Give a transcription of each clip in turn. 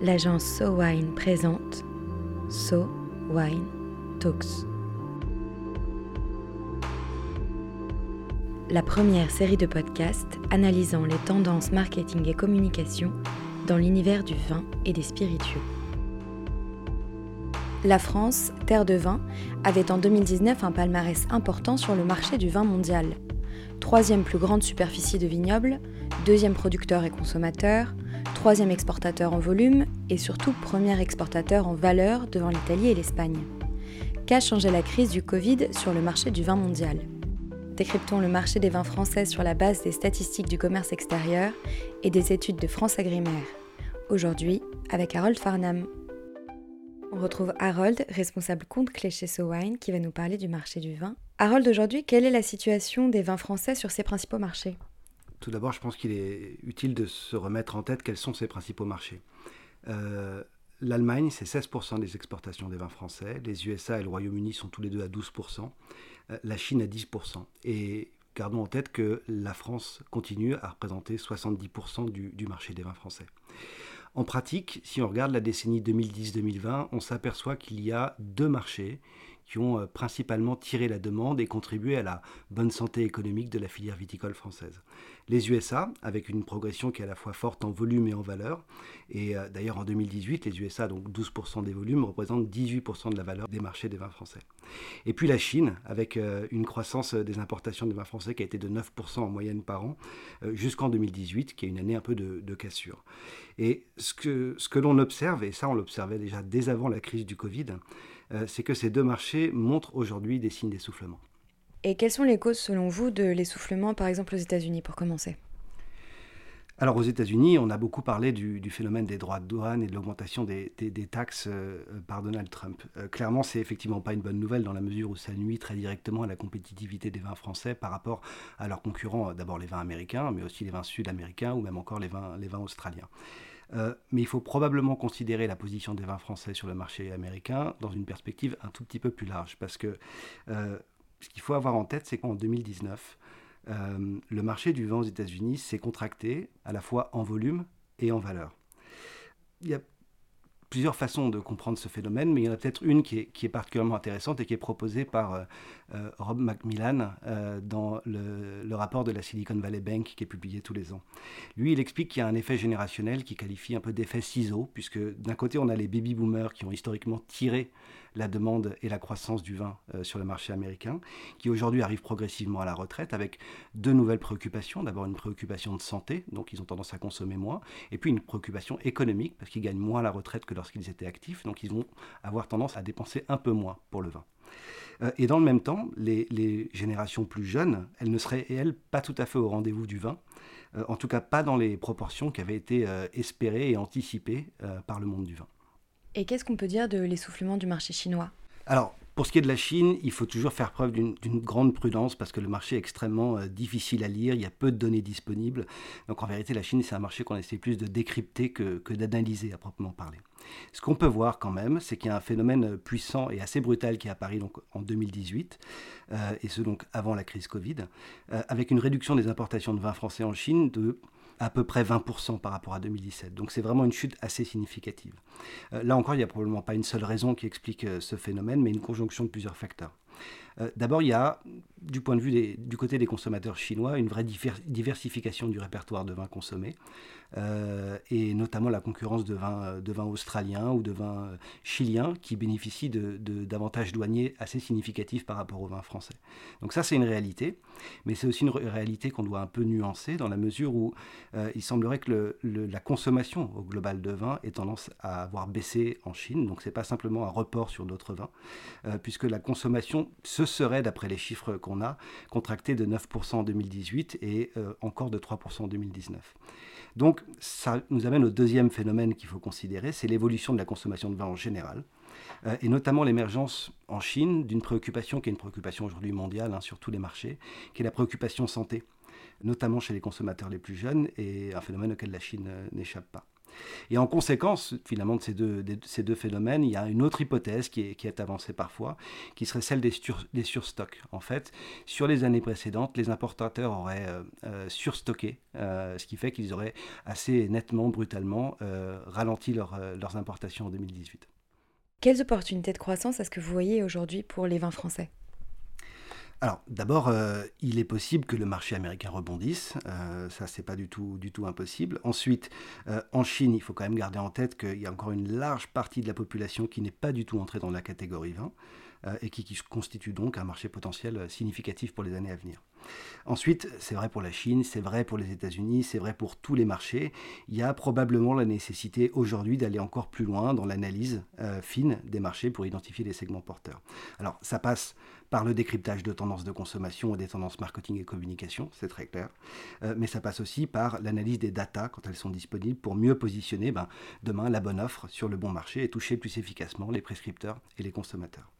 l'agence So Wine présente So Wine Talks. La première série de podcasts analysant les tendances marketing et communication dans l'univers du vin et des spiritueux. La France, terre de vin, avait en 2019 un palmarès important sur le marché du vin mondial. Troisième plus grande superficie de vignobles, deuxième producteur et consommateur, troisième exportateur en volume et surtout premier exportateur en valeur devant l'Italie et l'Espagne. Qu'a changé la crise du Covid sur le marché du vin mondial Décryptons le marché des vins français sur la base des statistiques du commerce extérieur et des études de France Agrimaire. Aujourd'hui, avec Harold Farnham. On retrouve Harold, responsable compte clé chez SoWine, qui va nous parler du marché du vin. Harold, aujourd'hui, quelle est la situation des vins français sur ses principaux marchés? Tout d'abord, je pense qu'il est utile de se remettre en tête quels sont ses principaux marchés. Euh, L'Allemagne, c'est 16% des exportations des vins français. Les USA et le Royaume-Uni sont tous les deux à 12%. Euh, la Chine à 10%. Et gardons en tête que la France continue à représenter 70% du, du marché des vins français. En pratique, si on regarde la décennie 2010-2020, on s'aperçoit qu'il y a deux marchés qui ont euh, principalement tiré la demande et contribué à la bonne santé économique de la filière viticole française. Les USA, avec une progression qui est à la fois forte en volume et en valeur, et euh, d'ailleurs en 2018, les USA, donc 12% des volumes, représentent 18% de la valeur des marchés des vins français. Et puis la Chine, avec euh, une croissance des importations des vins français qui a été de 9% en moyenne par an, jusqu'en 2018, qui est une année un peu de, de cassure. Et ce que, ce que l'on observe, et ça on l'observait déjà dès avant la crise du Covid, c'est que ces deux marchés montrent aujourd'hui des signes d'essoufflement. Et quelles sont les causes, selon vous, de l'essoufflement, par exemple aux États-Unis, pour commencer? Alors aux États-Unis, on a beaucoup parlé du, phénomène des droits de douane et de l'augmentation des, taxes euh, par Donald Trump. Euh, clairement, c'est effectivement pas une bonne nouvelle dans la mesure où ça nuit très directement à la compétitivité des vins français par rapport à leurs concurrents, d'abord les vins américains, mais aussi les vins sud-américains ou même encore les vins, les vins australiens. Euh, mais il faut probablement considérer la position des vins français sur le marché américain dans une perspective un tout petit peu plus large. Parce que euh, ce qu'il faut avoir en tête, c'est qu'en 2019, euh, le marché du vin aux États-Unis s'est contracté à la fois en volume et en valeur. Il y a plusieurs façons de comprendre ce phénomène, mais il y en a peut-être une qui est, particulièrement intéressante et qui est proposée par euh, euh, Rob Macmillan euh, dans le, rapport de la Silicon Valley Bank qui est publié tous les ans. Lui, il explique qu'il y a un effet générationnel qui qualifie un peu d'effet ciseau, puisque d'un côté, on a les baby boomers qui ont historiquement tiré la demande et la croissance du vin euh, sur le marché américain, qui aujourd'hui arrive progressivement à la retraite avec deux nouvelles préoccupations. D'abord une préoccupation de santé, donc ils ont tendance à consommer moins, et puis une préoccupation économique, parce qu'ils gagnent moins à la retraite que lorsqu'ils étaient actifs, donc ils vont avoir tendance à dépenser un peu moins pour le vin. Euh, et dans le même temps, les, générations plus jeunes, elles ne seraient, elles, pas tout à fait au rendez-vous du vin, euh, en tout cas pas dans les proportions qui avaient été espérées et anticipées par le monde du vin. Et qu'est-ce qu'on peut dire de l'essoufflement du marché chinois? Alors, pour ce qui est de la Chine, il faut toujours faire preuve d'une grande prudence parce que le marché est extrêmement euh, difficile à lire, il y a peu de données disponibles. Donc en vérité, la Chine, c'est un marché qu'on essaie plus de décrypter que, d'analyser à proprement parler. Ce qu'on peut voir quand même, c'est qu'il y a un phénomène puissant et assez brutal qui est apparu donc, en 2018, euh, et ce donc avant la crise Covid, euh, avec une réduction des importations de vin français en Chine de à peu près 20% par rapport à 2017. Donc c'est vraiment une chute assez significative. Euh, là encore, il n'y a probablement pas une seule raison qui explique euh, ce phénomène, mais une conjonction de plusieurs facteurs. Euh, d'abord, il y a, du point de vue du côté des consommateurs chinois, une vraie diversification du répertoire de vins consommés, euh, et notamment la concurrence de vins, de vins australiens ou de vins chiliens qui bénéficient d'avantages de, douaniers assez significatifs par rapport aux vins français. Donc ça, c'est une réalité, mais c'est aussi une réalité qu'on doit un peu nuancer dans la mesure où euh, il semblerait que la consommation au global de vin ait tendance à avoir baissé en Chine, donc ce n'est pas simplement un report sur d'autres vins, puisque la consommation se serait, d'après les chiffres qu'on a, contracté de 9% en 2018 et euh, encore de 3% en 2019. Donc ça nous amène au deuxième phénomène qu'il faut considérer, c'est l'évolution de la consommation de vin en général, euh, et notamment l'émergence en Chine d'une préoccupation qui est une préoccupation aujourd'hui mondiale hein, sur tous les marchés, qui est la préoccupation santé, notamment chez les consommateurs les plus jeunes, et un phénomène auquel la Chine euh, n'échappe pas. Et en conséquence, finalement, de ces deux, ces deux phénomènes, il y a une autre hypothèse qui est, qui est avancée parfois, qui serait celle des, des, surstocks. En fait, sur les années précédentes, les importateurs auraient euh, euh, surstocké, euh, ce qui fait qu'ils auraient assez nettement, brutalement, ralenti leurs importations en 2018. Quelles opportunités de croissance est-ce que vous voyez aujourd'hui pour les vins français? Alors, d'abord, euh, il est possible que le marché américain rebondisse. Euh, ça, c'est pas du tout, impossible. Ensuite, euh, en Chine, il faut quand même garder en tête qu'il y a encore une large partie de la population qui n'est pas du tout entrée dans la catégorie 20 et qui, constitue donc un marché potentiel significatif pour les années à venir. Ensuite, c'est vrai pour la Chine, c'est vrai pour les États-Unis, c'est vrai pour tous les marchés. Il y a probablement la nécessité aujourd'hui d'aller encore plus loin dans l'analyse fine des marchés pour identifier les segments porteurs. Alors, ça passe par le décryptage de tendances de consommation et des tendances marketing et communication, c'est très clair. Euh, mais ça passe aussi par l'analyse des datas quand elles sont disponibles pour mieux positionner ben, demain la bonne offre sur le bon marché et toucher plus efficacement les prescripteurs et les consommateurs.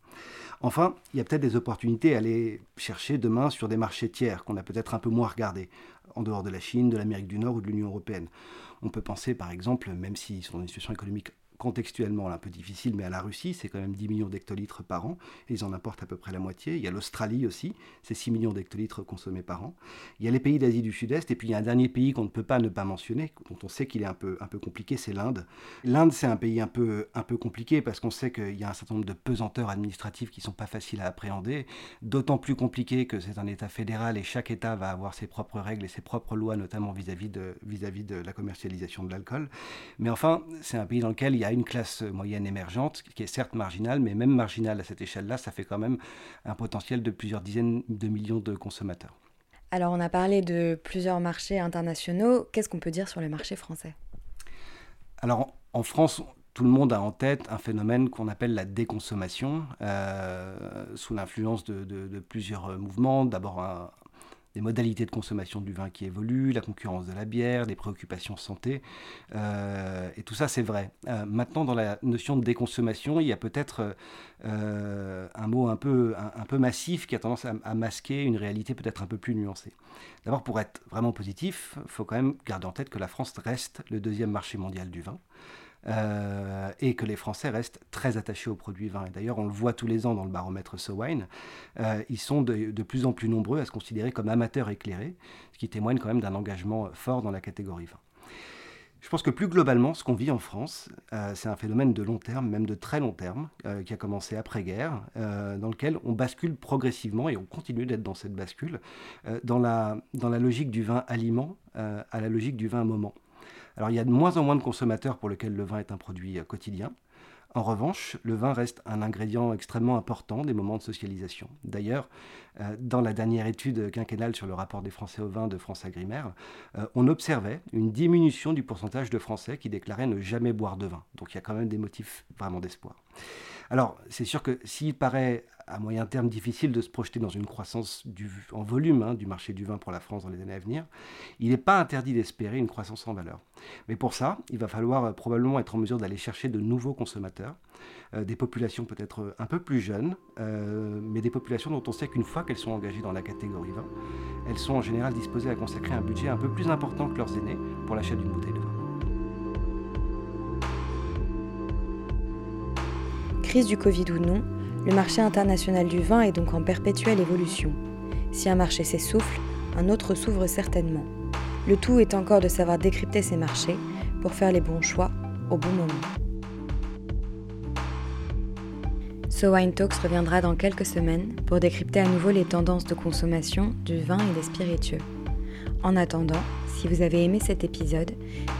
Enfin, il y a peut-être des opportunités à aller chercher demain sur des marchés tiers qu'on a peut-être un peu moins regardés, en dehors de la Chine, de l'Amérique du Nord ou de l'Union européenne. On peut penser par exemple, même s'ils sont dans une situation économique contextuellement un peu difficile, mais à la Russie, c'est quand même 10 millions d'hectolitres par an, ils en importent à peu près la moitié. Il y a l'Australie aussi, c'est 6 millions d'hectolitres consommés par an. Il y a les pays d'Asie du Sud-Est, et puis il y a un dernier pays qu'on ne peut pas ne pas mentionner, dont on sait qu'il est un peu, un peu compliqué, c'est l'Inde. L'Inde, c'est un pays un peu, un peu compliqué, parce qu'on sait qu'il y a un certain nombre de pesanteurs administratives qui ne sont pas faciles à appréhender, d'autant plus compliqué que c'est un État fédéral, et chaque État va avoir ses propres règles et ses propres lois, notamment vis-à-vis de, vis -vis de la commercialisation de l'alcool. Mais enfin, c'est un pays dans lequel il y a une classe moyenne émergente, qui est certes marginale, mais même marginale à cette échelle-là, ça fait quand même un potentiel de plusieurs dizaines de millions de consommateurs. Alors on a parlé de plusieurs marchés internationaux. Qu'est-ce qu'on peut dire sur le marché français? Alors en France, tout le monde a en tête un phénomène qu'on appelle la déconsommation, euh, sous l'influence de, de, plusieurs mouvements. D'abord un, des modalités de consommation du vin qui évoluent, la concurrence de la bière, des préoccupations santé. Euh, et tout ça, c'est vrai. Euh, maintenant, dans la notion de déconsommation, il y a peut-être euh, un mot un peu, un, peu massif qui a tendance à, masquer une réalité peut-être un peu plus nuancée. D'abord, pour être vraiment positif, il faut quand même garder en tête que la France reste le deuxième marché mondial du vin. Euh, et que les Français restent très attachés aux produits vins. Et d'ailleurs, on le voit tous les ans dans le baromètre SoWine, euh, ils sont de, plus en plus nombreux à se considérer comme amateurs éclairés, ce qui témoigne quand même d'un engagement fort dans la catégorie vin. Je pense que plus globalement, ce qu'on vit en France, euh, c'est un phénomène de long terme, même de très long terme, qui a commencé après-guerre, dans lequel on bascule progressivement, et on continue d'être dans cette bascule, dans, la, dans la logique du vin aliment à la logique du vin moment. Alors il y a de moins en moins de consommateurs pour lesquels le vin est un produit euh, quotidien. En revanche, le vin reste un ingrédient extrêmement important des moments de socialisation. D'ailleurs, euh, dans la dernière étude quinquennale sur le rapport des Français au vin de France Agrimaire, euh, on observait une diminution du pourcentage de Français qui déclaraient ne jamais boire de vin. Donc il y a quand même des motifs vraiment d'espoir. Alors, c'est sûr que s'il paraît à moyen terme difficile de se projeter dans une croissance en volume hein, du marché du vin pour la France dans les années à venir, il n'est pas interdit d'espérer une croissance en valeur. Mais pour ça, il va falloir euh, probablement être en mesure d'aller chercher de nouveaux consommateurs, euh, des populations peut-être un peu plus jeunes, euh, mais des populations dont on sait qu'une fois qu'elles sont engagées dans la catégorie vin, elles sont en général disposées à consacrer un budget un peu plus important que leurs aînés pour l'achat d'une bouteille de vin. Du Covid ou non, le marché international du vin est donc en perpétuelle évolution. Si un marché s'essouffle, un autre s'ouvre certainement. Le tout est encore de savoir décrypter ces marchés pour faire les bons choix au bon moment. So Wine Talks reviendra dans quelques semaines pour décrypter à nouveau les tendances de consommation du vin et des spiritueux. En attendant, si vous avez aimé cet épisode,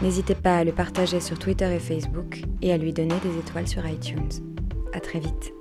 n'hésitez pas à le partager sur Twitter et Facebook et à lui donner des étoiles sur iTunes. À très vite.